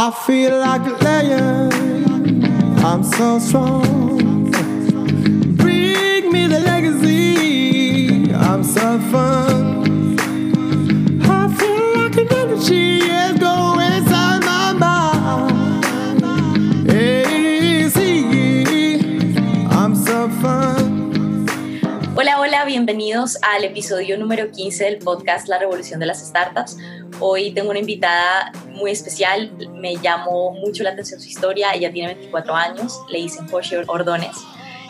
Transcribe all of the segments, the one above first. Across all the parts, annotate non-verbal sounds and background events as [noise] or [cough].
I feel like a lion. I'm so strong. Bring me the legacy. I'm so fun. I feel like an energy is going inside my mind. See, I'm so fun. Hola, hola, bienvenidos al episodio número 15 del podcast La Revolución de las Startups. Hoy tengo una invitada muy especial, me llamó mucho la atención su historia, ella tiene 24 años, le dicen Jorge Ordones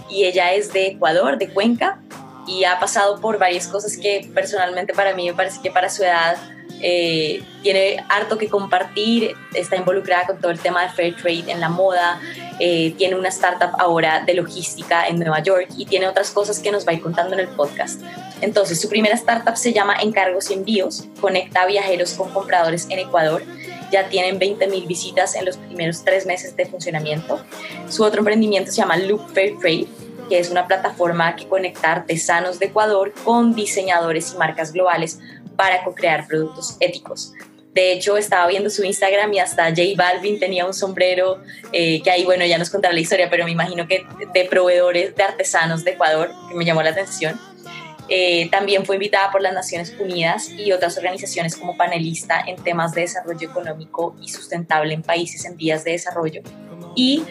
y ella es de Ecuador, de Cuenca, y ha pasado por varias cosas que personalmente para mí me parece que para su edad eh, tiene harto que compartir, está involucrada con todo el tema de fair trade en la moda, eh, tiene una startup ahora de logística en Nueva York y tiene otras cosas que nos va a ir contando en el podcast. Entonces, su primera startup se llama Encargos y Envíos, conecta viajeros con compradores en Ecuador. Ya tienen 20.000 visitas en los primeros tres meses de funcionamiento. Su otro emprendimiento se llama Loop Fair Trade, que es una plataforma que conecta artesanos de Ecuador con diseñadores y marcas globales para co-crear productos éticos. De hecho, estaba viendo su Instagram y hasta J Balvin tenía un sombrero, eh, que ahí, bueno, ya nos contará la historia, pero me imagino que de proveedores de artesanos de Ecuador, que me llamó la atención. Eh, también fue invitada por las Naciones Unidas y otras organizaciones como panelista en temas de desarrollo económico y sustentable en países en vías de desarrollo. Y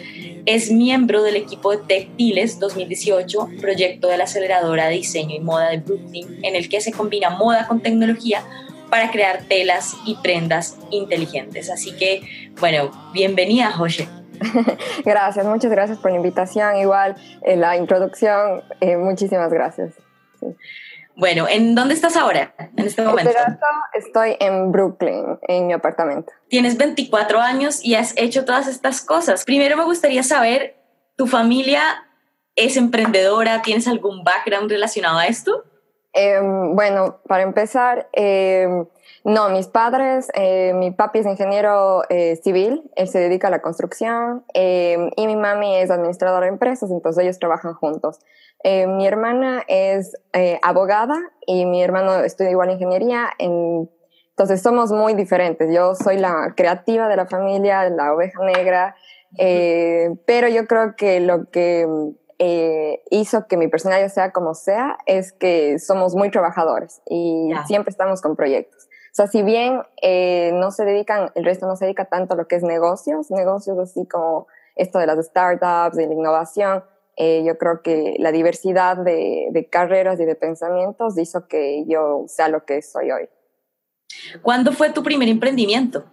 es miembro del equipo de Textiles 2018, proyecto de la aceleradora de diseño y moda de Brooklyn, en el que se combina moda con tecnología para crear telas y prendas inteligentes. Así que, bueno, bienvenida, José. [laughs] gracias, muchas gracias por la invitación. Igual, en la introducción, eh, muchísimas gracias. Bueno, ¿en dónde estás ahora, en este momento? estoy en Brooklyn, en mi apartamento. Tienes 24 años y has hecho todas estas cosas. Primero me gustaría saber, ¿tu familia es emprendedora? ¿Tienes algún background relacionado a esto? Em, bueno, para empezar, em, no, mis padres, eh, mi papi es ingeniero eh, civil, él se dedica a la construcción em, y mi mami es administradora de empresas, entonces ellos trabajan juntos. Eh, mi hermana es abogada y mi hermano estudia igual ingeniería. entonces somos muy diferentes. Yo soy la creativa de la familia, la oveja negra, pero yo creo que lo que hizo que mi personalidad sea como sea es que somos muy trabajadores y siempre estamos con proyectos. O sea, si bien no se dedican, el resto no se dedica tanto a lo que es negocios, negocios así como esto de las startups, de la innovación, eh, yo creo que la diversidad de, de, carreras y de pensamientos hizo que yo sea lo que soy hoy. ¿Cuándo fue tu primer emprendimiento?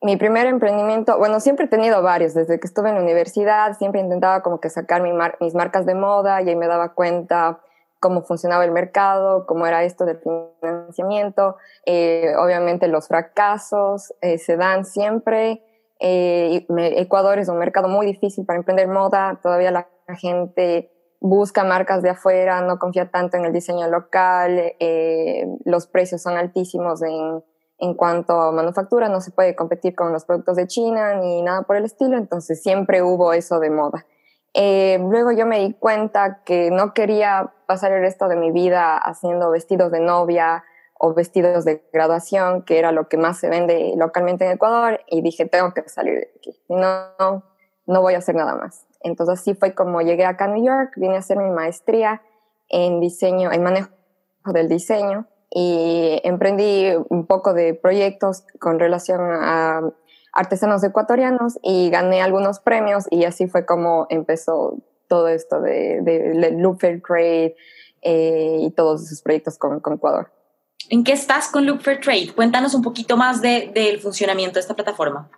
Mi primer emprendimiento, bueno, siempre he tenido varios. Desde que estuve en la universidad, siempre intentaba como que sacar mis marcas de moda y ahí me daba cuenta cómo funcionaba el mercado, cómo era esto del financiamiento. Eh, obviamente los fracasos eh, se dan siempre. Ecuador es un mercado muy difícil para emprender moda. Todavía la gente busca marcas de afuera, no confía tanto en el diseño local, eh, los precios son altísimos en, en cuanto a manufactura, no se puede competir con los productos de China ni nada por el estilo, entonces siempre hubo eso de moda. Eh, luego yo me di cuenta que no quería pasar el resto de mi vida haciendo vestidos de novia o vestidos de graduación, que era lo que más se vende localmente en Ecuador, y dije, tengo que salir de aquí, no, no, no voy a hacer nada más. Entonces así fue como llegué acá a New York, vine a hacer mi maestría en diseño, en manejo del diseño y emprendí un poco de proyectos con relación a artesanos ecuatorianos y gané algunos premios y así fue como empezó todo esto de, de, Loop Fair Trade eh, y todos esos proyectos con, con, Ecuador. ¿En qué estás con Loop Fair Trade? Cuéntanos un poquito más de, del funcionamiento de esta plataforma.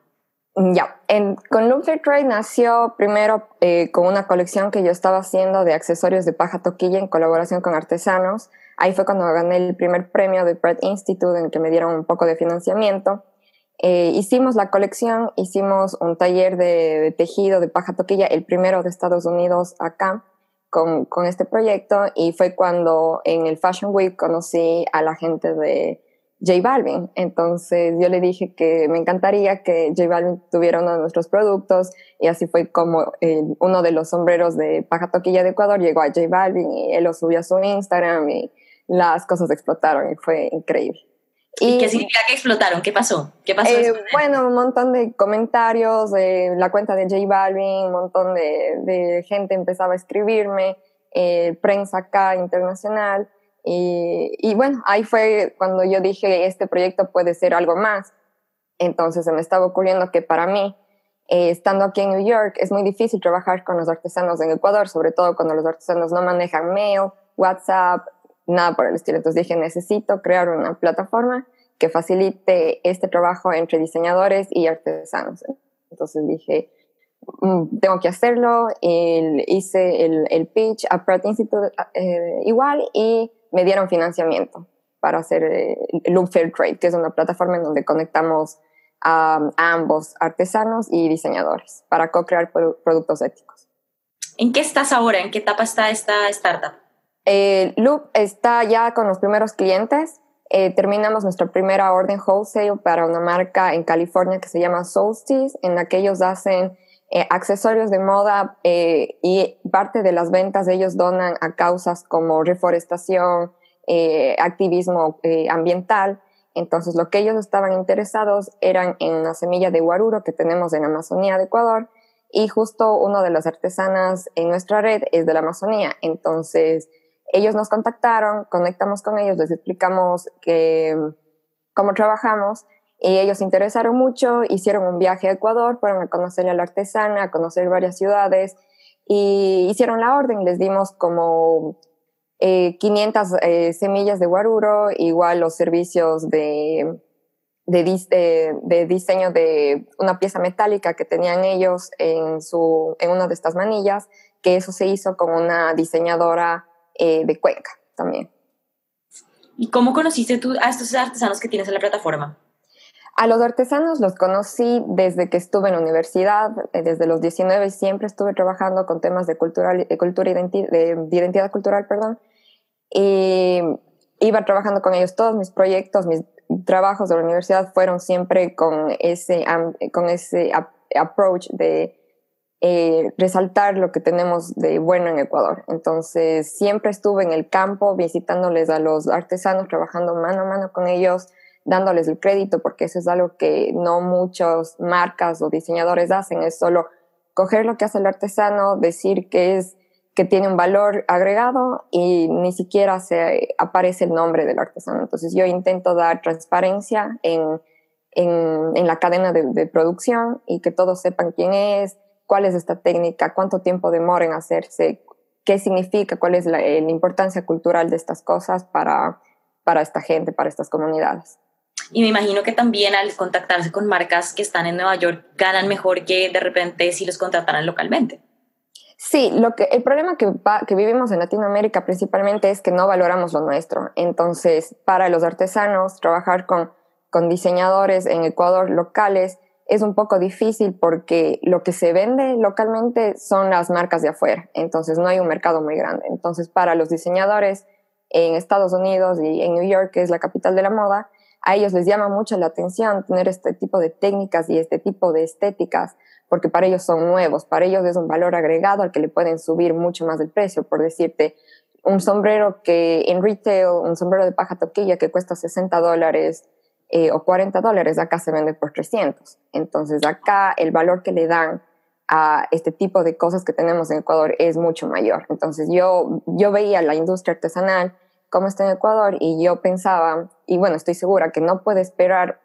Ya, con Look Trade nació primero eh, con una colección que yo estaba haciendo de accesorios de paja toquilla en colaboración con artesanos. Ahí fue cuando gané el primer premio de Pratt Institute en el que me dieron un poco de financiamiento. Eh, hicimos la colección, hicimos un taller de, tejido de paja toquilla, el primero de Estados Unidos acá, con, con este proyecto, y fue cuando en el Fashion Week conocí a la gente de J Balvin. Entonces yo le dije que me encantaría que J Balvin tuviera uno de nuestros productos y así fue como eh, uno de los sombreros de Paja Toquilla de Ecuador llegó a J Balvin y él lo subió a su Instagram y las cosas explotaron y fue increíble. ¿Y, qué significa que explotaron? ¿Qué pasó? ¿Qué pasó eh, bueno, un montón de comentarios, de la cuenta de J Balvin, un montón de, de gente empezaba a escribirme, eh, prensa acá internacional. Y, y, bueno, ahí fue cuando yo dije, este proyecto puede ser algo más. Entonces se me estaba ocurriendo que para mí, eh, estando aquí en New York, es muy difícil trabajar con los artesanos en Ecuador, sobre todo cuando los artesanos no manejan mail, WhatsApp, nada por el estilo. Entonces dije, necesito crear una plataforma que facilite este trabajo entre diseñadores y artesanos. Entonces dije, mm, tengo que hacerlo. Y hice el, el pitch a Pratt Institute eh, igual y me dieron financiamiento para hacer eh, Loop Fair Trade, que es una plataforma en donde conectamos a, ambos artesanos y diseñadores para co-crear productos éticos. ¿En qué estás ahora? ¿En qué etapa está esta startup? Eh, Loop está ya con los primeros clientes. Eh, terminamos nuestra primera orden wholesale para una marca en California que se llama Solstice, en la que ellos hacen eh, accesorios de moda eh, y parte de las ventas ellos donan a causas como reforestación, activismo ambiental. Entonces lo que ellos estaban interesados eran en una semilla de guaruro que tenemos en Amazonía de Ecuador y justo uno de las artesanas en nuestra red es de la Amazonía. Entonces ellos nos contactaron, conectamos con ellos, les explicamos que, cómo trabajamos y ellos se interesaron mucho, hicieron un viaje a Ecuador, fueron a conocer a la artesana, a conocer varias ciudades y hicieron la orden, les dimos como 500 eh, eh, semillas de guaruro, igual los servicios de, de, de, diseño de una pieza metálica que tenían ellos en, su, en una de estas manillas, que eso se hizo con una diseñadora eh, de Cuenca también. ¿Y cómo conociste tú a estos artesanos que tienes en la plataforma? A los artesanos los conocí desde que estuve en la universidad, eh, desde los 19 siempre estuve trabajando con temas de cultura, de cultura de identidad cultural, perdón, y iba trabajando con ellos todos mis proyectos, mis trabajos de la universidad fueron siempre con ese, con ese approach de eh, resaltar lo que tenemos de bueno en Ecuador. Entonces, siempre estuve en el campo visitándoles a los artesanos, trabajando mano a mano con ellos, dándoles el crédito, porque eso es algo que no muchas marcas o diseñadores hacen, es solo coger lo que hace el artesano, decir que es que tiene un valor agregado y ni siquiera se aparece el nombre del artesano. Entonces yo intento dar transparencia en, en, la cadena de, de, producción y que todos sepan quién es, cuál es esta técnica, cuánto tiempo demora en hacerse, qué significa, cuál es la, eh, la importancia cultural de estas cosas para, para esta gente, para estas comunidades. Y me imagino que también al contactarse con marcas que están en Nueva York ganan mejor que de repente si los contrataran localmente. Sí, lo que, el problema que, que, vivimos en Latinoamérica principalmente es que no valoramos lo nuestro. Entonces, para los artesanos, trabajar con, con diseñadores en Ecuador locales es un poco difícil porque lo que se vende localmente son las marcas de afuera, entonces no hay un mercado muy grande. Entonces para los diseñadores en Estados Unidos y en New York, que es la capital de la moda, a ellos les llama mucho la atención tener este tipo de técnicas y este tipo de estéticas, porque para ellos son nuevos, para ellos es un valor agregado al que le pueden subir mucho más el precio, por decirte, un sombrero que en retail, un sombrero de paja toquilla que cuesta 60 dólares, eh, o 40 dólares, acá se vende por 300. Entonces acá el valor que le dan a este tipo de cosas que tenemos en Ecuador es mucho mayor. Entonces yo, yo veía la industria artesanal como está en Ecuador y yo pensaba, y bueno, estoy segura que no puede esperar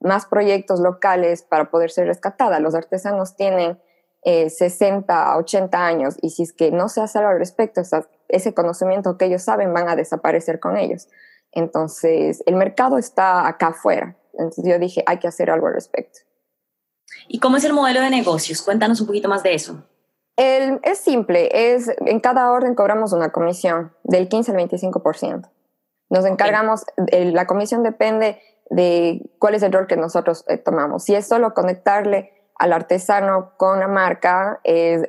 más proyectos locales para poder ser rescatada. Los artesanos tienen 60, eh, 80 años y si es que no se hace algo al respecto, ese conocimiento que ellos saben van a desaparecer con ellos. Entonces, el mercado está acá afuera. Entonces yo dije, hay que hacer algo al respecto. ¿Y cómo es el modelo de negocios? Cuéntanos un poquito más de eso. es simple, es, en cada orden cobramos una comisión del 15 al 25%. Nos encargamos, la comisión depende de cuál es el rol que nosotros eh, tomamos. Si es solo conectarle al artesano con la marca, el,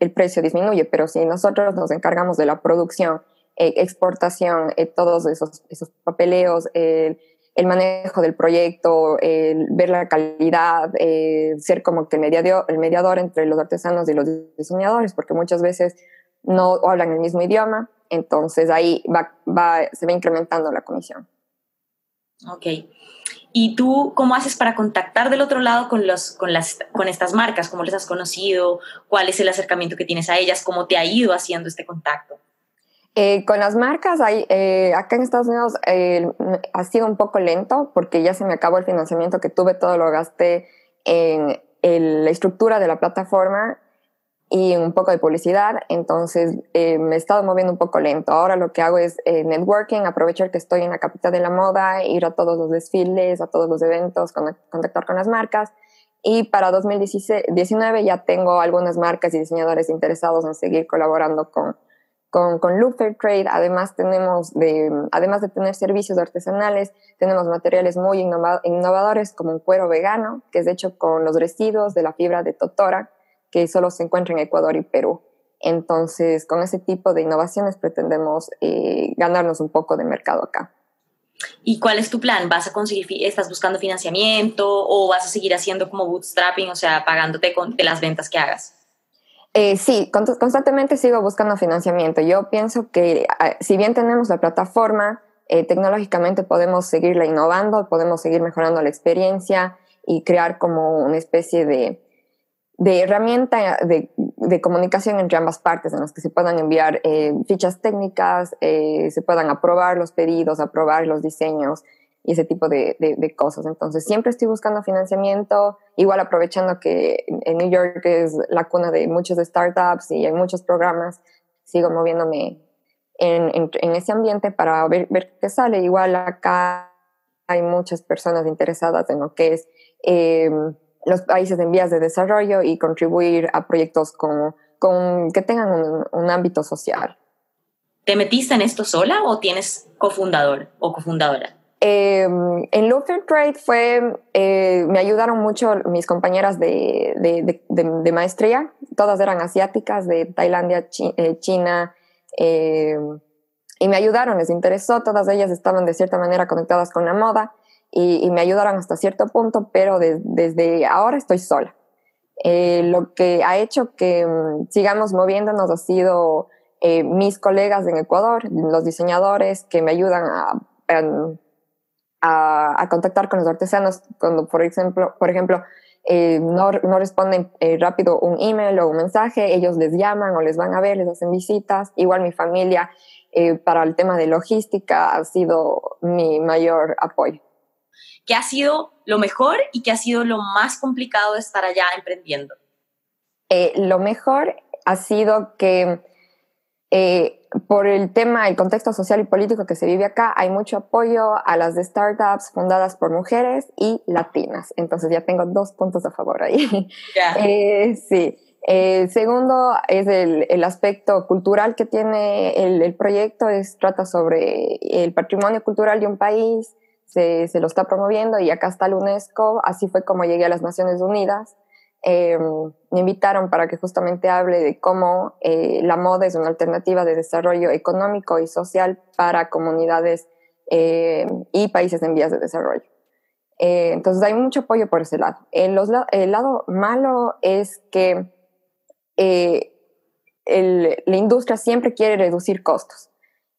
el precio disminuye, pero si nosotros nos encargamos de la producción, eh, exportación, eh, todos esos, papeleos, el manejo del proyecto, ver la calidad, eh, ser como que el mediador, entre los artesanos y los diseñadores, porque muchas veces no hablan el mismo idioma, entonces ahí va, se va incrementando la comisión. Ok. ¿Y tú cómo haces para contactar del otro lado con, los, con, las, con estas marcas? ¿Cómo les has conocido? ¿Cuál es el acercamiento que tienes a ellas? ¿Cómo te ha ido haciendo este contacto? Eh, con las marcas, hay, eh, acá en Estados Unidos eh, ha sido un poco lento porque ya se me acabó el financiamiento que tuve, todo lo gasté en la estructura de la plataforma y un poco de publicidad, entonces eh, me he estado moviendo un poco lento. Ahora lo que hago es eh, networking, aprovechar que estoy en la capital de la moda, ir a todos los desfiles, a todos los eventos, contactar con las marcas. Y para 2019 ya tengo algunas marcas y diseñadores interesados en seguir colaborando con, con, con Loop Fair Trade. Además, tenemos de, además de tener servicios artesanales, tenemos materiales muy innovadores como un cuero vegano, que es hecho con los residuos de la fibra de Totora que solo se encuentra en Ecuador y Perú. Entonces, con ese tipo de innovaciones pretendemos eh, ganarnos un poco de mercado acá. ¿Y cuál es tu plan? ¿Vas a conseguir, estás buscando financiamiento o vas a seguir haciendo como bootstrapping, o sea, pagándote con, de las ventas que hagas? Eh, sí, constantemente sigo buscando financiamiento. Yo pienso que ah, si bien tenemos la plataforma, eh, tecnológicamente podemos seguirla innovando, podemos seguir mejorando la experiencia y crear como una especie de, de herramienta de, de, comunicación entre ambas partes, en las que se puedan enviar eh, fichas técnicas, eh, se puedan aprobar los pedidos, aprobar los diseños y ese tipo de, de, cosas. Entonces, siempre estoy buscando financiamiento, igual aprovechando que en New York es la cuna de muchos startups y hay muchos programas, sigo moviéndome en, en, ese ambiente para ver, qué sale. Igual acá hay muchas personas interesadas en lo que es... Eh, los países en vías de desarrollo y contribuir a proyectos con, con que tengan un, ámbito social. ¿Te metiste en esto sola o tienes cofundador o cofundadora? Eh, en Luther Trade fue, eh, me ayudaron mucho mis compañeras de, de, de, maestría, todas eran asiáticas, de Tailandia, eh, China, y me ayudaron, les interesó, todas ellas estaban de cierta manera conectadas con la moda y, me ayudaron hasta cierto punto, pero desde ahora estoy sola. Eh, lo que ha hecho que mm, sigamos moviéndonos ha sido eh, mis colegas en Ecuador, los diseñadores que me ayudan a, a, a contactar con los artesanos cuando, por ejemplo, por ejemplo eh, no, no, responden rápido un email o un mensaje, ellos les llaman o les van a ver, les hacen visitas. Igual mi familia para el tema de logística ha sido mi mayor apoyo. ¿Qué ha sido lo mejor y qué ha sido lo más complicado de estar allá emprendiendo? Eh, lo mejor ha sido que eh, por el tema, el contexto social y político que se vive acá, hay mucho apoyo a las de startups fundadas por mujeres y latinas. Entonces ya tengo dos puntos a favor ahí. [laughs] Eh, sí. segundo es el, el, aspecto cultural que tiene el, el, proyecto, es, trata sobre el patrimonio cultural de un país, se, se, lo está promoviendo y acá está la UNESCO, así fue como llegué a las Naciones Unidas. Eh, me invitaron para que justamente hable de cómo eh, la moda es una alternativa de desarrollo económico y social para comunidades eh, y países en vías de desarrollo. entonces hay mucho apoyo por ese lado. el lado malo es que el, la industria siempre quiere reducir costos.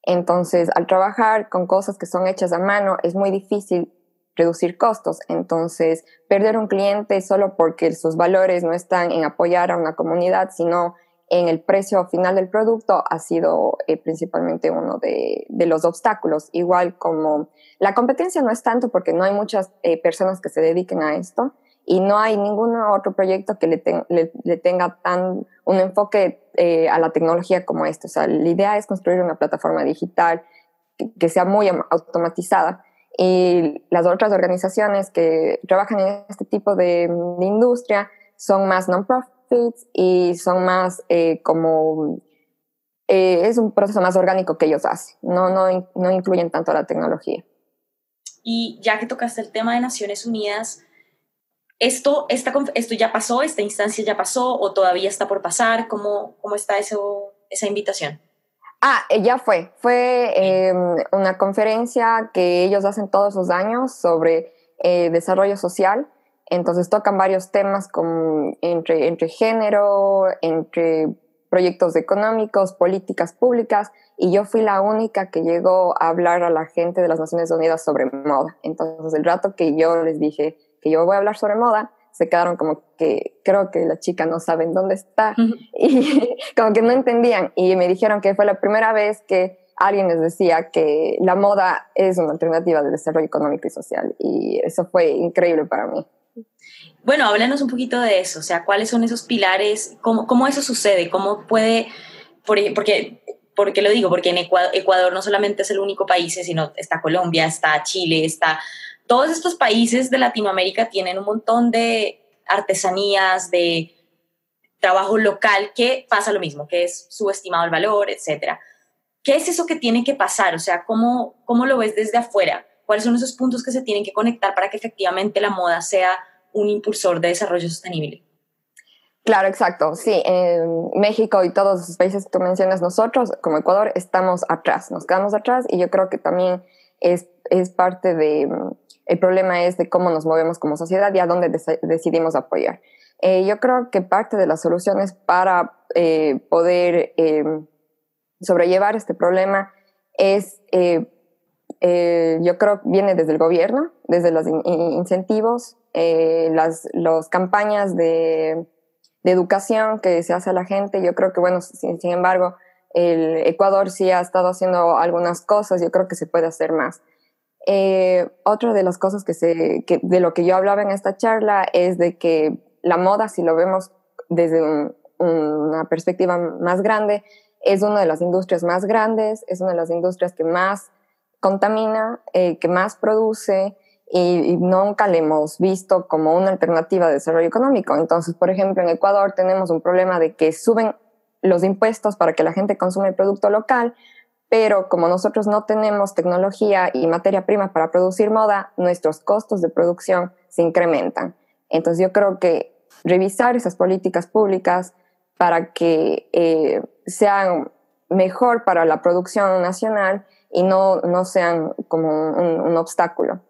Entonces, al trabajar con cosas que son hechas a mano, es muy difícil reducir costos. Entonces, perder un cliente solo porque sus valores no están en apoyar a una comunidad, sino en el precio final del producto ha sido eh, principalmente uno de, los obstáculos. Igual como la competencia no es tanto porque no hay muchas eh, personas que se dediquen a esto, y no hay ningún otro proyecto que le, tenga tan un enfoque eh, a la tecnología como este. O sea, la idea es construir una plataforma digital que, sea muy automatizada y las otras organizaciones que trabajan en este tipo de, industria son más non-profits y son más eh, como... Eh, es un proceso más orgánico que ellos hacen, no, no, no incluyen tanto la tecnología. Y ya que tocaste el tema de Naciones Unidas, ¿Esto, esta, ¿Esto ya pasó? ¿Esta instancia ya pasó o todavía está por pasar? ¿Cómo, cómo está eso, esa invitación? Ah, eh, ya fue. Fue em, una conferencia que ellos hacen todos los años sobre eh, desarrollo social. Entonces tocan varios temas como entre, entre género, entre proyectos económicos, políticas públicas, y yo fui la única que llegó a hablar a la gente de las Naciones Unidas sobre moda. Entonces, el rato que yo les dije que yo voy a hablar sobre moda, se quedaron como que creo que la chica no sabe dónde está y [laughs] como que no entendían. Y me dijeron que fue la primera vez que alguien les decía que la moda es una alternativa de desarrollo económico y social. Y eso fue increíble para mí. Bueno, háblanos un poquito de eso, o sea, cuáles son esos pilares, cómo, cómo eso sucede, cómo puede, porque, porque lo digo, porque en Ecuador, Ecuador no solamente es el único país, sino está Colombia, está Chile, está todos estos países de Latinoamérica tienen un montón de artesanías, de trabajo local que pasa lo mismo, que es subestimado el valor, etcétera. ¿Qué es eso que tiene que pasar? O sea, ¿cómo, ¿cómo lo ves desde afuera? ¿Cuáles son esos puntos que se tienen que conectar para que efectivamente la moda sea un impulsor de desarrollo sostenible? Claro, exacto. Sí, en México y todos los países que tú mencionas, nosotros como Ecuador estamos atrás, nos quedamos atrás y yo creo que también es, es parte de, el problema es de cómo nos movemos como sociedad y a dónde decidimos apoyar. Eh, yo creo que parte de las soluciones para eh, poder em, sobrellevar este problema es, eh, yo creo, viene desde el gobierno, desde los incentivos, las los campañas de, de, educación que se hace a la gente. Yo creo que, bueno, sin, sin embargo, el Ecuador sí ha estado haciendo algunas cosas, yo creo que se puede hacer más. Eh, otra de las cosas que, se, que de lo que yo hablaba en esta charla es de que la moda, si lo vemos desde una perspectiva más grande, es una de las industrias más grandes, es una de las industrias que más contamina, eh, que más produce y, nunca le hemos visto como una alternativa de desarrollo económico. Entonces, por ejemplo, en Ecuador tenemos un problema de que suben los impuestos para que la gente consume el producto local, pero como nosotros no tenemos tecnología y materia prima para producir moda, nuestros costos de producción se incrementan. Entonces yo creo que revisar esas políticas públicas para que eh, sean mejor para la producción nacional y no, no sean como un, obstáculo.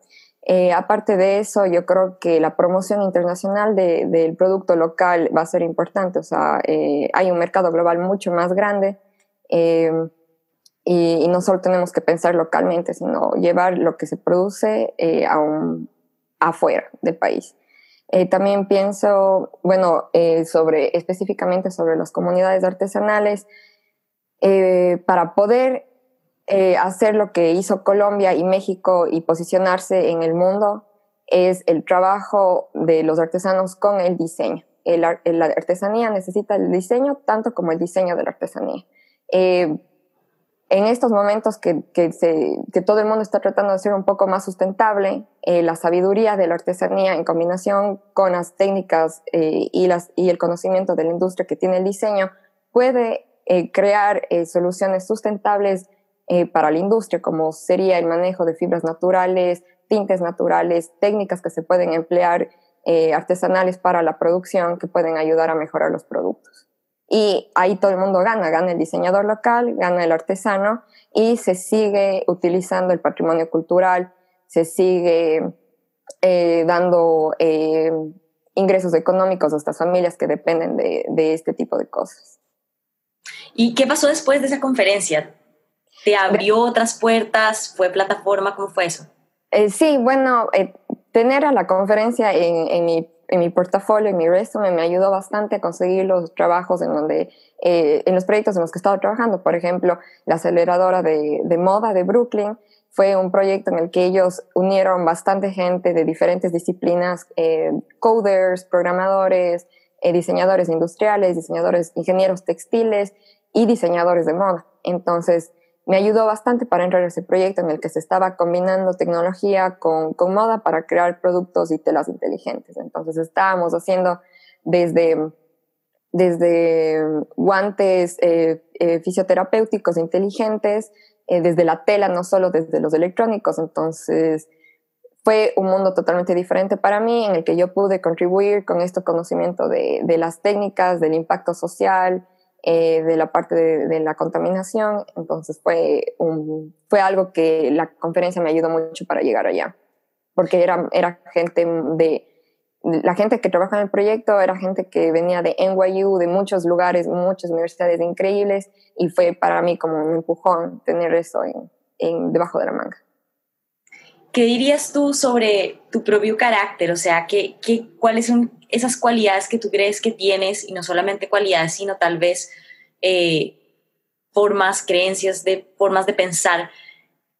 Eh, aparte de eso, yo creo que la promoción internacional del producto local va a ser importante. O sea, eh, hay un mercado global mucho más grande y, no solo tenemos que pensar localmente, sino llevar lo que se produce eh, afuera del país. Eh, también pienso, bueno, eh, sobre, específicamente sobre las comunidades artesanales, para poder hacer lo que hizo Colombia y México y posicionarse en el mundo, es el trabajo de los artesanos con el diseño. la artesanía necesita el diseño tanto como el diseño de la artesanía en estos momentos que, que, todo el mundo está tratando de ser un poco más sustentable, eh, la sabiduría de la artesanía en combinación con las técnicas eh, y, las, y el conocimiento de la industria que tiene el diseño puede eh, crear soluciones sustentables para la industria, como sería el manejo de fibras naturales, tintes naturales, técnicas que se pueden emplear artesanales para la producción que pueden ayudar a mejorar los productos. Y ahí todo el mundo gana, gana el diseñador local, gana el artesano y se sigue utilizando el patrimonio cultural, se sigue eh, dando eh, ingresos económicos a estas familias que dependen de, este tipo de cosas. ¿Y qué pasó después de esa conferencia? ¿Te abrió otras puertas? ¿Fue plataforma? ¿Cómo fue eso? Eh, sí, bueno, tener a la conferencia en, en mi en mi portafolio, en mi resumen, me ayudó bastante a conseguir los trabajos en donde, eh, en los proyectos en los que he estado trabajando. Por ejemplo, la aceleradora de, de, moda de Brooklyn fue un proyecto en el que ellos unieron bastante gente de diferentes disciplinas, eh, coders, programadores, eh, diseñadores industriales, diseñadores, ingenieros textiles y diseñadores de moda. Entonces, me ayudó bastante para entrar a ese proyecto en el que se estaba combinando tecnología con, con moda para crear productos y telas inteligentes. Entonces estábamos haciendo desde, desde guantes eh, eh, fisioterapéuticos inteligentes, eh, desde la tela, no solo desde los electrónicos. Entonces fue un mundo totalmente diferente para mí en el que yo pude contribuir con este conocimiento de, de las técnicas, del impacto social, eh, de la parte de, la contaminación. Entonces fue, un, fue algo que la conferencia me ayudó mucho para llegar allá, porque era, era gente de, la gente que trabaja en el proyecto era gente que venía de NYU, de muchos lugares, muchas universidades increíbles, y fue para mí como un empujón tener eso en, debajo de la manga. ¿Qué dirías tú sobre tu propio carácter? O sea, ¿qué, qué, ¿cuáles son esas cualidades que tú crees que tienes? Y no solamente cualidades, sino tal vez eh, formas, creencias, de, formas de pensar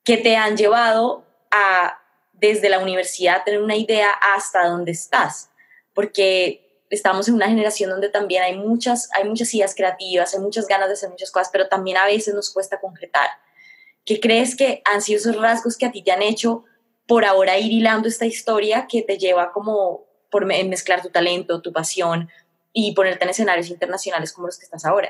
que te han llevado a desde la universidad tener una idea hasta dónde estás, porque estamos en una generación donde también hay muchas, hay muchas ideas creativas, hay muchas ganas de hacer muchas cosas, pero también a veces nos cuesta concretar. ¿Qué crees que han sido esos rasgos que a ti te han hecho por ahora ir hilando esta historia que te lleva como por mezclar tu talento, tu pasión y ponerte en escenarios internacionales como los que estás ahora?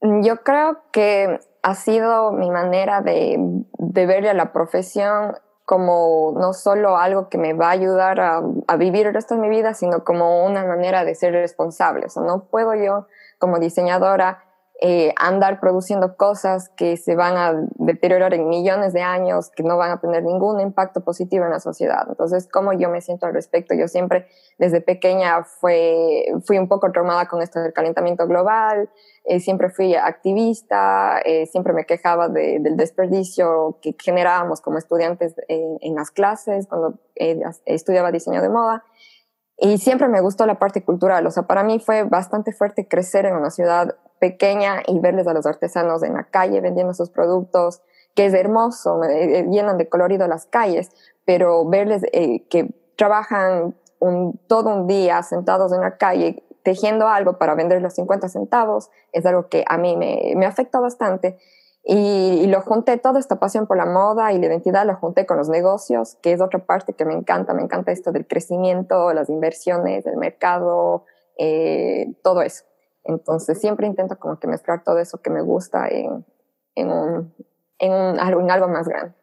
Yo creo que ha sido mi manera de, de verle a la profesión como no solo algo que me va a ayudar a, vivir el resto de mi vida, sino como una manera de ser responsable. O sea, no puedo yo como diseñadora eh, andar produciendo cosas que se van a deteriorar en millones de años, que no van a tener ningún impacto positivo en la sociedad. Entonces, ¿cómo yo me siento al respecto? Yo siempre, desde pequeña, fue, fui un poco traumada con esto del calentamiento global, eh, siempre fui activista, eh, siempre me quejaba del desperdicio que generábamos como estudiantes en, en las clases cuando estudiaba diseño de moda. Y siempre me gustó la parte cultural, o sea, para mí fue bastante fuerte crecer en una ciudad pequeña y verles a los artesanos en la calle vendiendo sus productos, que es hermoso, eh, eh, llenan de colorido las calles, pero verles eh, que trabajan todo un día sentados en la calle tejiendo algo para vender los 50 centavos es algo que a mí me, me afecta bastante y, lo junté, toda esta pasión por la moda y la identidad lo junté con los negocios, que es otra parte que me encanta, me encanta esto del crecimiento, las inversiones, el mercado, eh, todo eso. Entonces siempre intento como que mezclar todo eso que me gusta en, en, un, en, un, algo, en algo más grande.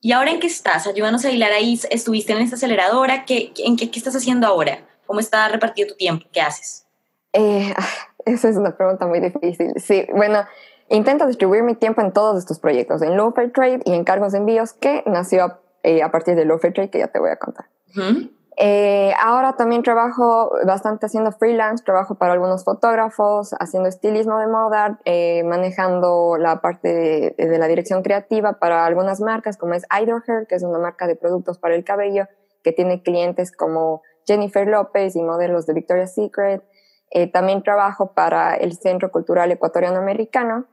¿Y ahora en qué estás? Ayúdanos a hilar ahí. ¿Estuviste en esta aceleradora? ¿Qué, en qué, qué estás haciendo ahora? ¿Cómo está repartido tu tiempo? ¿Qué haces? Eh, [laughs] esa es una pregunta muy difícil. Sí, bueno, Intento distribuir mi tiempo en todos estos proyectos, en Low Fair Trade y en cargos de envíos, que nació eh, a partir de Low Fair Trade, que ya te voy a contar. Eh, ahora también trabajo bastante haciendo freelance, trabajo para algunos fotógrafos, haciendo estilismo de moda, eh, manejando la parte de, la dirección creativa para algunas marcas, como es Hair, que es una marca de productos para el cabello, que tiene clientes como Jennifer López y modelos de Victoria's Secret. también trabajo para el Centro Cultural Ecuatoriano Americano,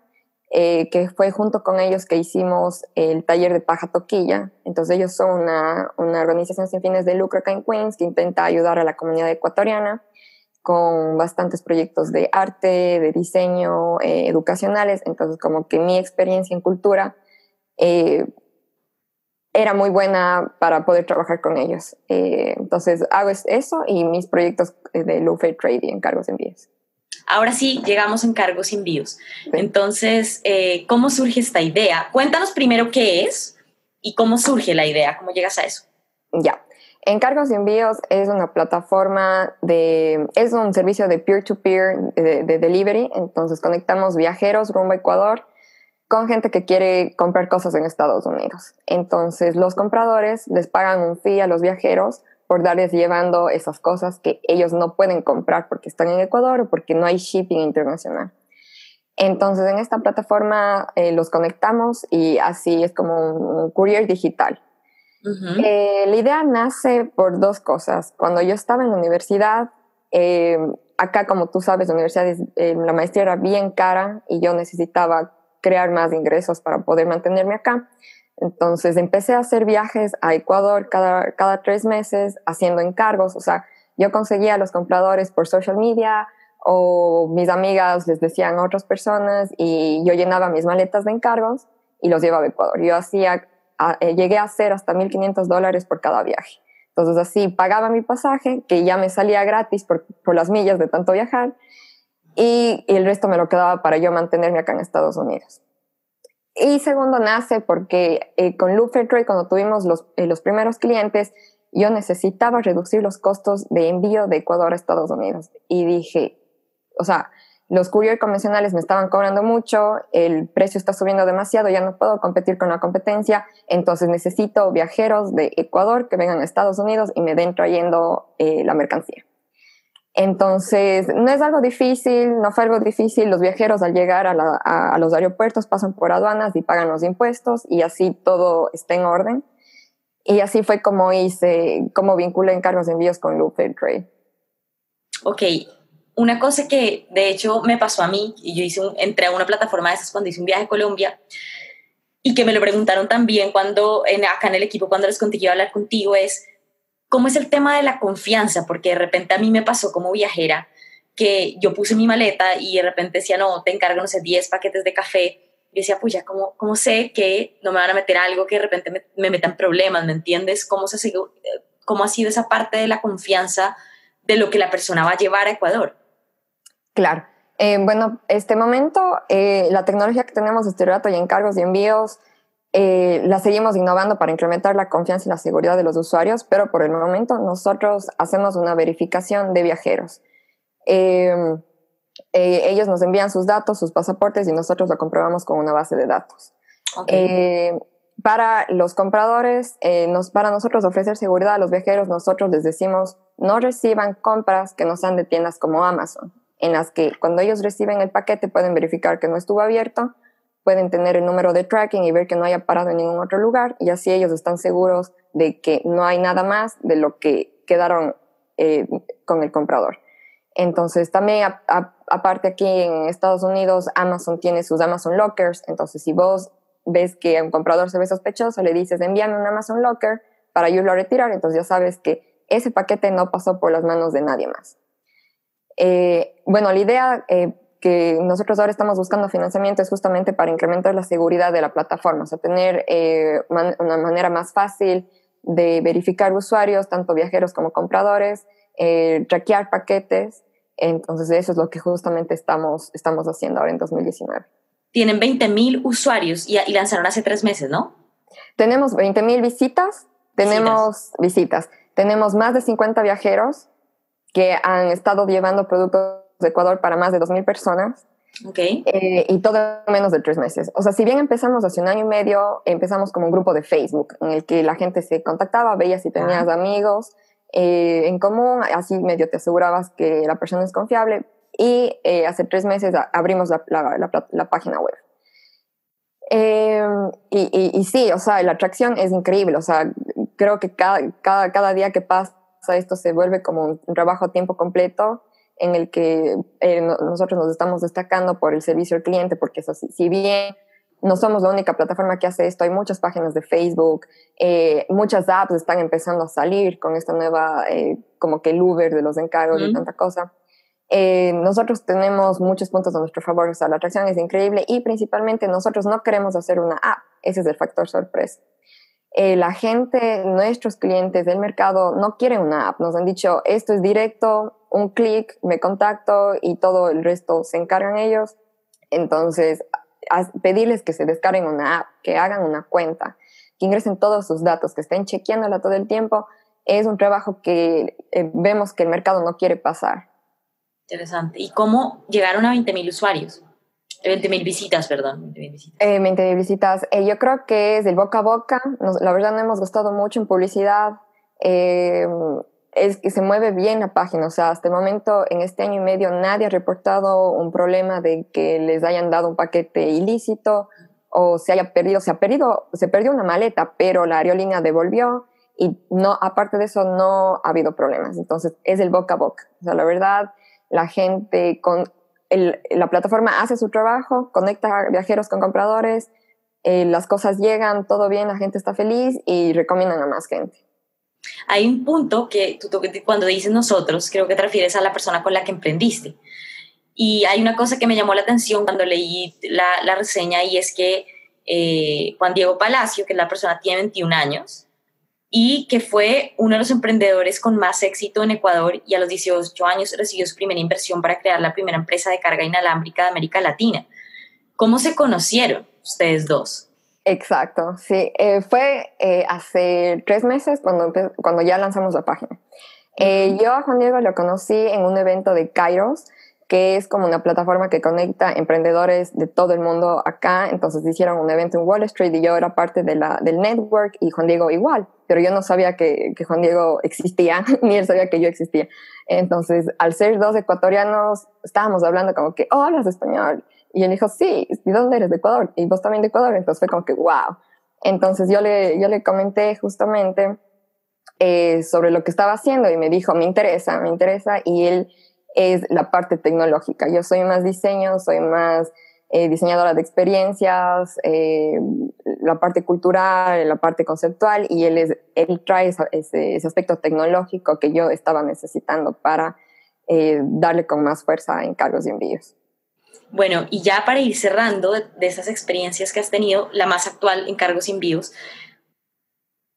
eh, que fue junto con ellos que hicimos el taller de paja toquilla. Entonces ellos son una, una, organización sin fines de lucro acá en Queens que intenta ayudar a la comunidad ecuatoriana con bastantes proyectos de arte, de diseño, eh, educacionales. Entonces como que mi experiencia en cultura eh, era muy buena para poder trabajar con ellos. entonces hago eso y mis proyectos de low fair trading, encargos envíos. Ahora sí, llegamos en cargos y envíos. Entonces, eh, ¿cómo surge esta idea? Cuéntanos primero qué es y cómo surge la idea, cómo llegas a eso. Ya. Encargos y envíos es una plataforma de, es un servicio de peer-to-peer de, de, delivery. Entonces conectamos viajeros rumbo a Ecuador con gente que quiere comprar cosas en Estados Unidos. Entonces los compradores les pagan un fee a los viajeros por darles llevando esas cosas que ellos no pueden comprar porque están en Ecuador o porque no hay shipping internacional. Entonces en esta plataforma eh, los conectamos y así es como un, courier digital. Eh, la idea nace por dos cosas. Cuando yo estaba en la universidad, eh, acá como tú sabes, la universidad, la maestría era bien cara y yo necesitaba crear más ingresos para poder mantenerme acá. Entonces empecé a hacer viajes a Ecuador cada, cada tres meses haciendo encargos. O sea, yo conseguía a los compradores por social media o mis amigas les decían a otras personas y yo llenaba mis maletas de encargos y los llevaba a Ecuador. Yo hacía, eh, llegué a hacer hasta 1.500 dólares por cada viaje. Entonces así pagaba mi pasaje, que ya me salía gratis por, por las millas de tanto viajar, y, y el resto me lo quedaba para yo mantenerme acá en Estados Unidos. Y segundo, nace porque eh, con Loop Trade, cuando tuvimos los, eh, los primeros clientes, yo necesitaba reducir los costos de envío de Ecuador a Estados Unidos. Y dije, o sea, los courier convencionales me estaban cobrando mucho, el precio está subiendo demasiado, ya no puedo competir con la competencia, entonces necesito viajeros de Ecuador que vengan a Estados Unidos y me den trayendo eh, la mercancía. Entonces, no es algo difícil, no fue algo difícil. Los viajeros al llegar a, los aeropuertos pasan por aduanas y pagan los impuestos y así todo está en orden. Y así fue como hice, como vinculé encargos de envíos con Loop Trade. Ok, una cosa que de hecho me pasó a mí, y yo hice entré a una plataforma de esas cuando hice un viaje a Colombia, y que me lo preguntaron también cuando en, acá en el equipo, cuando les conté que iba a hablar contigo, es cómo es el tema de la confianza, porque de repente a mí me pasó como viajera que yo puse mi maleta y de repente decía, no, te encargo, no sé, 10 paquetes de café. Y decía, pues ya, ¿cómo, ¿cómo sé que no me van a meter algo que de repente me, me metan problemas? ¿Me entiendes? ¿Cómo, se, ¿Cómo ha sido esa parte de la confianza de lo que la persona va a llevar a Ecuador? Claro. Eh, bueno, este momento, eh, la tecnología que tenemos de estereorato y encargos y envíos, eh, la seguimos innovando para incrementar la confianza y la seguridad de los usuarios, pero por el momento nosotros hacemos una verificación de viajeros. Em, ellos nos envían sus datos, sus pasaportes y nosotros lo comprobamos con una base de datos. para los compradores, nos, para nosotros ofrecer seguridad a los viajeros, nosotros les decimos no reciban compras que no sean de tiendas como Amazon en las que cuando ellos reciben el paquete pueden verificar que no estuvo abierto, pueden tener el número de tracking y ver que no haya parado en ningún otro lugar y así ellos están seguros de que no hay nada más de lo que quedaron eh, con el comprador. Entonces también aparte aquí en Estados Unidos Amazon tiene sus Amazon Lockers, entonces si vos ves que un comprador se ve sospechoso, le dices envíame un Amazon Locker para irlo a retirar, entonces ya sabes que ese paquete no pasó por las manos de nadie más. Eh, bueno, la idea eh, que nosotros ahora estamos buscando financiamiento es justamente para incrementar la seguridad de la plataforma, o sea, tener eh, una manera más fácil de verificar usuarios, tanto viajeros como compradores, traquear paquetes. Entonces, eso es lo que justamente estamos, estamos haciendo ahora en 2019. Tienen 20.000 usuarios y, lanzaron hace tres meses, ¿no? Tenemos 20.000 visitas, tenemos visitas, tenemos más de 50 viajeros que han estado llevando productos de Ecuador para más de 2.000 personas. Okay. Eh, y todo menos de tres meses. O sea, si bien empezamos hace un año y medio, empezamos como un grupo de Facebook en el que la gente se contactaba, veía si tenías amigos eh, en común, así medio te asegurabas que la persona es confiable. Y eh, hace tres meses abrimos la, la, página web. Y, y, sí, o sea, la atracción es increíble. O sea, creo que cada, cada, cada día que pasa esto se vuelve como un trabajo a tiempo completo en el que eh, nosotros nos estamos destacando por el servicio al cliente, porque eso, si, si, bien no somos la única plataforma que hace esto, hay muchas páginas de Facebook, eh, muchas apps están empezando a salir con esta nueva, eh, como que el Uber de los encargos y tanta cosa. nosotros tenemos muchos puntos a nuestro favor, o sea, la atracción es increíble y principalmente nosotros no queremos hacer una app, ese es el factor sorpresa. Eh, la gente, nuestros clientes del mercado no quieren una app. Nos han dicho, esto es directo, un clic, me contacto y todo el resto se encargan ellos. Entonces, pedirles que se descarguen una app, que hagan una cuenta, que ingresen todos sus datos, que estén chequeándola todo el tiempo, es un trabajo que eh, vemos que el mercado no quiere pasar. Interesante. ¿Y cómo llegaron a 20.000 usuarios? 20.000 visitas, perdón. 20.000 visitas. Eh, visitas. Eh, yo creo que es del boca a boca. la verdad no hemos gastado mucho en publicidad. Eh, es que se mueve bien la página. O sea, hasta el momento, en este año y medio, nadie ha reportado un problema de que les hayan dado un paquete ilícito o se haya perdido. Se ha perdido, se perdió una maleta, pero la aerolínea devolvió y no, aparte de eso, no ha habido problemas. Entonces, es el boca a boca. O sea, la verdad, la gente con, la plataforma hace su trabajo, conecta viajeros con compradores, eh, las cosas llegan, todo bien, la gente está feliz y recomiendan a más gente. Hay un punto que tú, cuando dices nosotros, creo que te refieres a la persona con la que emprendiste. Y hay una cosa que me llamó la atención cuando leí la, reseña y es que eh, Juan Diego Palacio, que es la persona, tiene 21 años y que fue uno de los emprendedores con más éxito en Ecuador y a los 18 años recibió su primera inversión para crear la primera empresa de carga inalámbrica de América Latina. ¿Cómo se conocieron ustedes dos? Exacto, sí. Eh, fue eh, hace tres meses cuando, cuando ya lanzamos la página. Eh, yo a Juan Diego lo conocí en un evento de Kairos. que es como una plataforma que conecta emprendedores de todo el mundo acá. Entonces hicieron un evento en Wall Street y yo era parte de la, del network y Juan Diego igual, pero yo no sabía que, que Juan Diego existía, [laughs] ni él sabía que yo existía. Entonces, al ser dos ecuatorianos, estábamos hablando como que, oh, hablas español. Y él dijo, sí, ¿y dónde eres? De Ecuador. Y vos también de Ecuador. Entonces fue como que, wow. Entonces yo le, yo le comenté justamente eh, sobre lo que estaba haciendo y me dijo, me interesa, me interesa. Y él es la parte tecnológica. Yo soy más diseño, soy más eh, diseñadora de experiencias, eh, la parte cultural, la parte conceptual, y él, es, él trae ese, aspecto tecnológico que yo estaba necesitando para eh, darle con más fuerza en cargos y envíos. Bueno, y ya para ir cerrando de, de esas experiencias que has tenido, la más actual en cargos y envíos,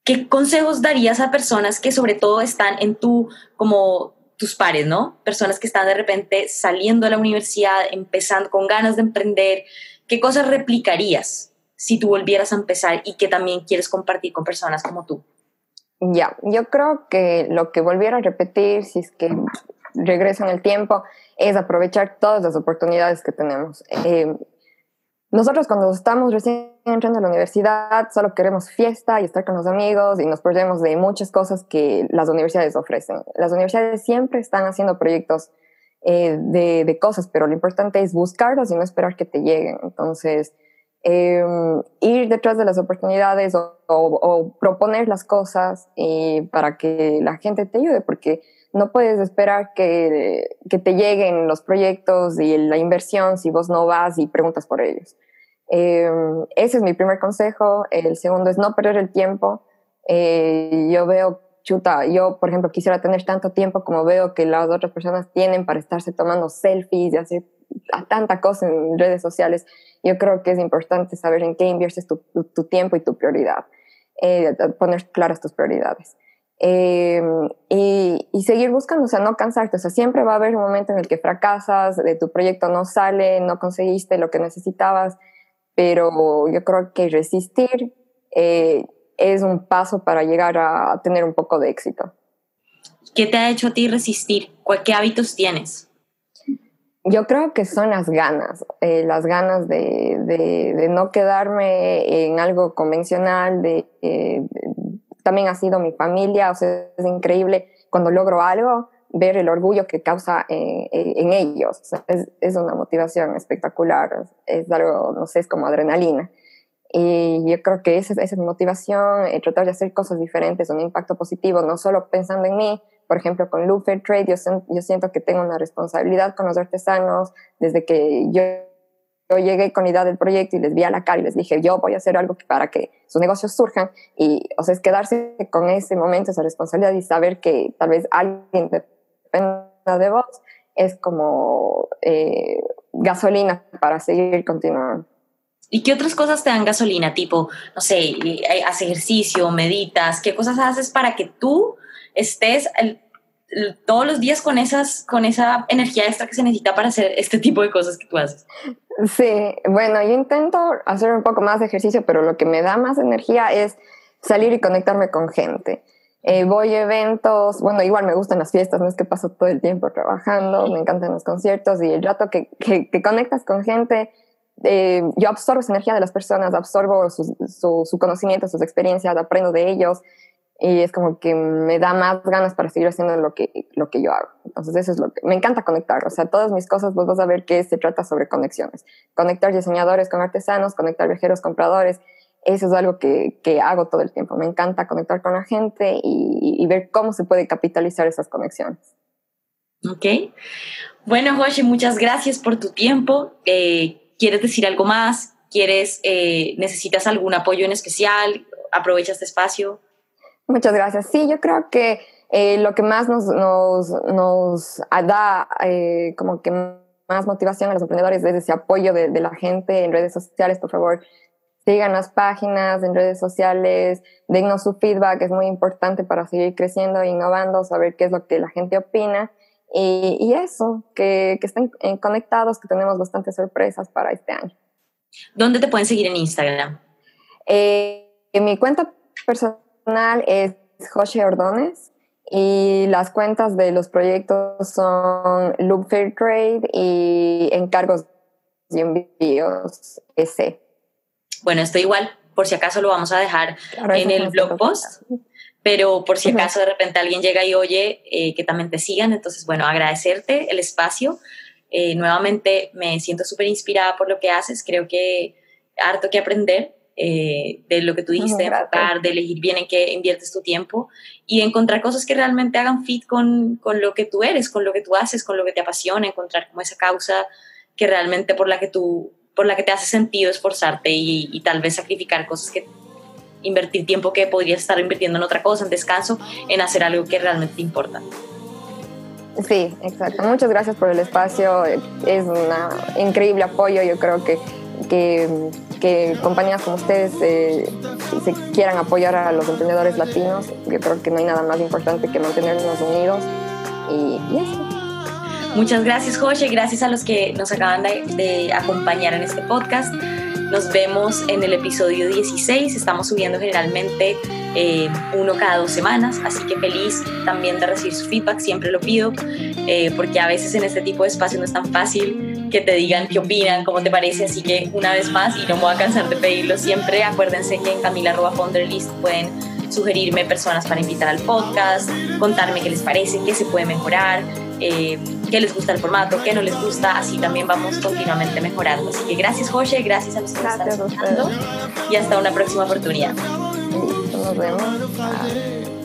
¿qué consejos darías a personas que sobre todo están en tu como tus pares, ¿no? Personas que están de repente saliendo de la universidad, empezando con ganas de emprender. ¿Qué cosas replicarías si tú volvieras a empezar y que también quieres compartir con personas como tú? Ya, yo creo que lo que volviera a repetir, si es que regreso en el tiempo, es aprovechar todas las oportunidades que tenemos. Eh, nosotros cuando estamos recién entrando a la universidad solo queremos fiesta y estar con los amigos y nos perdemos de muchas cosas que las universidades ofrecen. Las universidades siempre están haciendo proyectos eh, de, cosas, pero lo importante es buscarlos y no esperar que te lleguen. Entonces, eh, ir detrás de las oportunidades o, o, proponer las cosas y para que la gente te ayude, porque no puedes esperar que, que, te lleguen los proyectos y la inversión si vos no vas y preguntas por ellos. Eh, ese es mi primer consejo. El segundo es no perder el tiempo. Eh, yo veo, chuta, yo por ejemplo quisiera tener tanto tiempo como veo que las otras personas tienen para estarse tomando selfies y hacer tanta cosa en redes sociales. Yo creo que es importante saber en qué inviertes tu, tiempo y tu prioridad. Eh, poner claras tus prioridades. Eh, y, y, seguir buscando, o sea, no cansarte, o sea, siempre va a haber un momento en el que fracasas, de tu proyecto no sale, no conseguiste lo que necesitabas, pero yo creo que resistir eh, es un paso para llegar a, tener un poco de éxito. ¿Qué te ha hecho a ti resistir? ¿Qué hábitos tienes? Yo creo que son las ganas, eh, las ganas de, de, de, no quedarme en algo convencional, de, eh, también ha sido mi familia, o sea, es increíble cuando logro algo, ver el orgullo que causa en, en ellos. O sea, es, es, una motivación espectacular, es algo, no sé, es como adrenalina. Y yo creo que esa, esa es mi motivación, eh, tratar de hacer cosas diferentes, un impacto positivo, no solo pensando en mí. Por ejemplo, con Loop Trade, yo, yo siento que tengo una responsabilidad con los artesanos desde que yo yo llegué con idea del proyecto y les vi a la cara y les dije, yo voy a hacer algo para que sus negocios surjan. Y, o sea, es quedarse con ese momento, esa responsabilidad y saber que tal vez alguien dependa de vos es como eh, gasolina para seguir continuando. ¿Y qué otras cosas te dan gasolina? Tipo, no sé, eh, haces ejercicio, meditas, ¿qué cosas haces para que tú estés todos los días con, esas, con esa energía extra que se necesita para hacer este tipo de cosas que tú haces? Sí, bueno, yo intento hacer un poco más de ejercicio, pero lo que me da más energía es salir y conectarme con gente. Eh, voy a eventos, bueno, igual me gustan las fiestas, no es que paso todo el tiempo trabajando, me encantan los conciertos y el rato que, que, conectas con gente, eh, yo absorbo esa energía de las personas, absorbo su, su, conocimiento, sus experiencias, aprendo de ellos y es como que me da más ganas para seguir haciendo lo que, lo que yo hago. Entonces eso es lo que me encanta conectar, o sea, todas mis cosas vos vas a ver que se trata sobre conexiones, conectar diseñadores con artesanos, conectar viajeros, compradores, eso es algo que, que hago todo el tiempo, me encanta conectar con la gente y, y ver cómo se puede capitalizar esas conexiones. Ok, bueno Joshi, muchas gracias por tu tiempo, eh, ¿quieres decir algo más? ¿Quieres, eh, necesitas algún apoyo en especial? Aprovecha este espacio. Muchas gracias. Sí, yo creo que eh, lo que más nos, nos, nos da eh, como que más motivación a los emprendedores es ese apoyo de, de, la gente en redes sociales, por favor. Sigan las páginas en redes sociales, dennos su feedback, es muy importante para seguir creciendo e innovando, saber qué es lo que la gente opina. Y, y eso, que, que estén conectados, que tenemos bastantes sorpresas para este año. ¿Dónde te pueden seguir en Instagram? Eh, en mi cuenta personal es José Ordones Y las cuentas de los proyectos son Loop Fair Trade y encargos y envíos ese. Bueno, esto igual, por si acaso lo vamos a dejar en el blog post, pero por si acaso de repente alguien llega y oye eh, que también te sigan, entonces bueno, agradecerte el espacio. Eh, nuevamente me siento súper inspirada por lo que haces, creo que harto que aprender eh, de lo que tú dijiste, de enfocar, de elegir bien en qué inviertes tu tiempo y encontrar cosas que realmente hagan fit con, con, lo que tú eres, con lo que tú haces, con lo que te apasiona, encontrar como esa causa que realmente por la que tú, por la que te hace sentido esforzarte y, tal vez sacrificar cosas que invertir tiempo que podrías estar invirtiendo en otra cosa, en descanso, en hacer algo que realmente te importa. Sí, exacto. Muchas gracias por el espacio. Es un increíble apoyo. Yo creo que, que, que compañías como ustedes eh, se quieran apoyar a los emprendedores latinos. Yo creo que no hay nada más importante que mantenernos unidos. Y, y eso. Muchas gracias, José. Gracias a los que nos acaban de, acompañar en este podcast. Nos vemos en el episodio 16. Estamos subiendo generalmente eh, uno cada dos semanas, así que feliz también de recibir su feedback. Siempre lo pido, eh, porque a veces en este tipo de espacio no es tan fácil que te digan qué opinan, cómo te parece. Así que una vez más, y no me voy a cansar de pedirlo siempre, acuérdense que en Camila.Fonderlist pueden sugerirme personas para invitar al podcast, contarme qué les parece, qué se puede mejorar, eh, qué les gusta el formato, qué no les gusta, así también vamos continuamente mejorando. Así que gracias José, gracias a los que están escuchando y hasta una próxima oportunidad. Nos vemos.